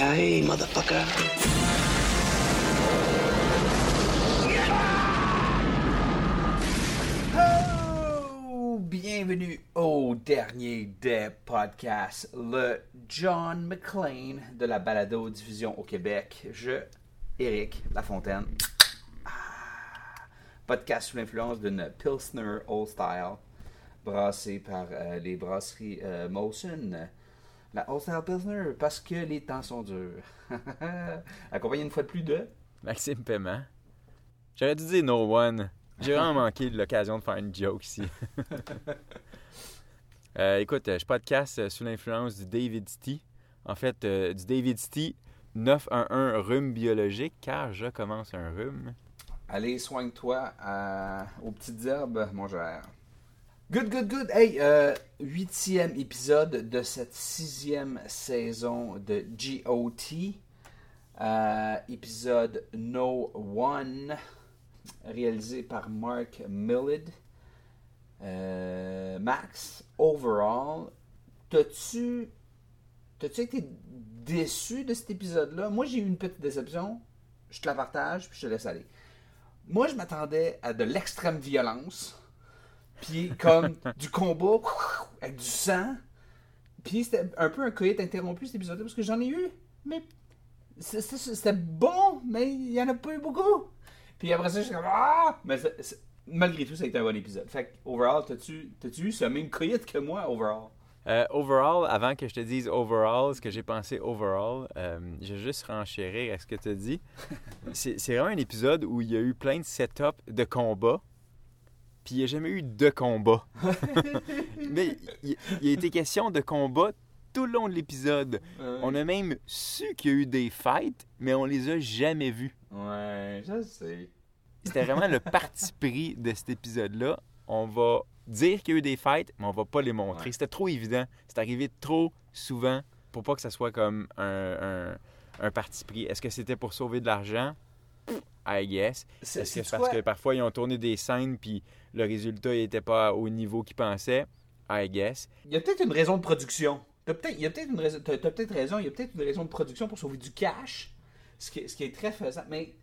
Oh, bienvenue au dernier des podcasts, le John McClane de la balado diffusion au Québec. Je, Eric Lafontaine. Ah, podcast sous l'influence d'une Pilsner Old Style, brassée par euh, les brasseries euh. La Style Pilsner, parce que les temps sont durs. Accompagné une fois de plus de... Maxime Paiement. J'aurais dû dire No One. J'ai vraiment manqué de l'occasion de faire une joke ici. Euh, écoute, je podcast euh, sous l'influence du David Tea. En fait, euh, du David Tea 911 rhume biologique, car je commence un rhume. Allez, soigne-toi à- aux petites herbes, mon cher. Good, good, good. Hey, euh, huitième épisode de cette sixième saison de GOT. Euh, épisode No One, réalisé par Mark Millard. Euh, Max, overall, t'as-tu été déçu de cet épisode-là? Moi, j'ai eu une petite déception. Je te la partage, puis je te laisse aller. Moi, je m'attendais à de l'extrême violence, puis comme du combat avec du sang. Puis c'était un peu un coït interrompu cet épisode-là, parce que j'en ai eu, mais c'était bon, mais il y en a pas eu beaucoup. Puis après ça, je suis comme Ah! Mais malgré tout, ça a été un bon épisode. Fait que, overall, t'as-tu eu ce même coït que moi, overall? Euh, overall, avant que je te dise overall, ce que j'ai pensé overall, euh, je vais juste renchérir à ce que tu as dit. C'est vraiment un épisode où il y a eu plein de setup de combats, puis il n'y a jamais eu de combat. Mais il, il a été question de combat tout le long de l'épisode. On a même su qu'il y a eu des fights, mais on les a jamais vus. Ouais, je sais. C'était vraiment le parti pris de cet épisode-là. On va dire qu'il y a eu des fights, mais on va pas les montrer. Ouais. C'était trop évident. C'est arrivé trop souvent pour pas que ça soit comme un, un, un parti pris. Est-ce que c'était pour sauver de l'argent? I guess. C'est- Est-ce que c'est parce que parfois ils ont tourné des scènes puis le résultat n'était pas au niveau qu'ils pensaient? I guess. Il y a peut-être une raison de production. T'as peut-être, il y a peut-être une raison, raison, il y a peut-être une raison de production pour sauver du cash, ce qui, ce qui est très faisant. Mais